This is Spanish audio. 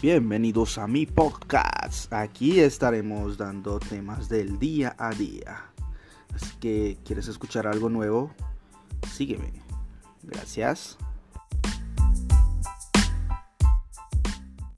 Bienvenidos a mi podcast. Aquí estaremos dando temas del día a día. Así que, ¿quieres escuchar algo nuevo? Sígueme. Gracias.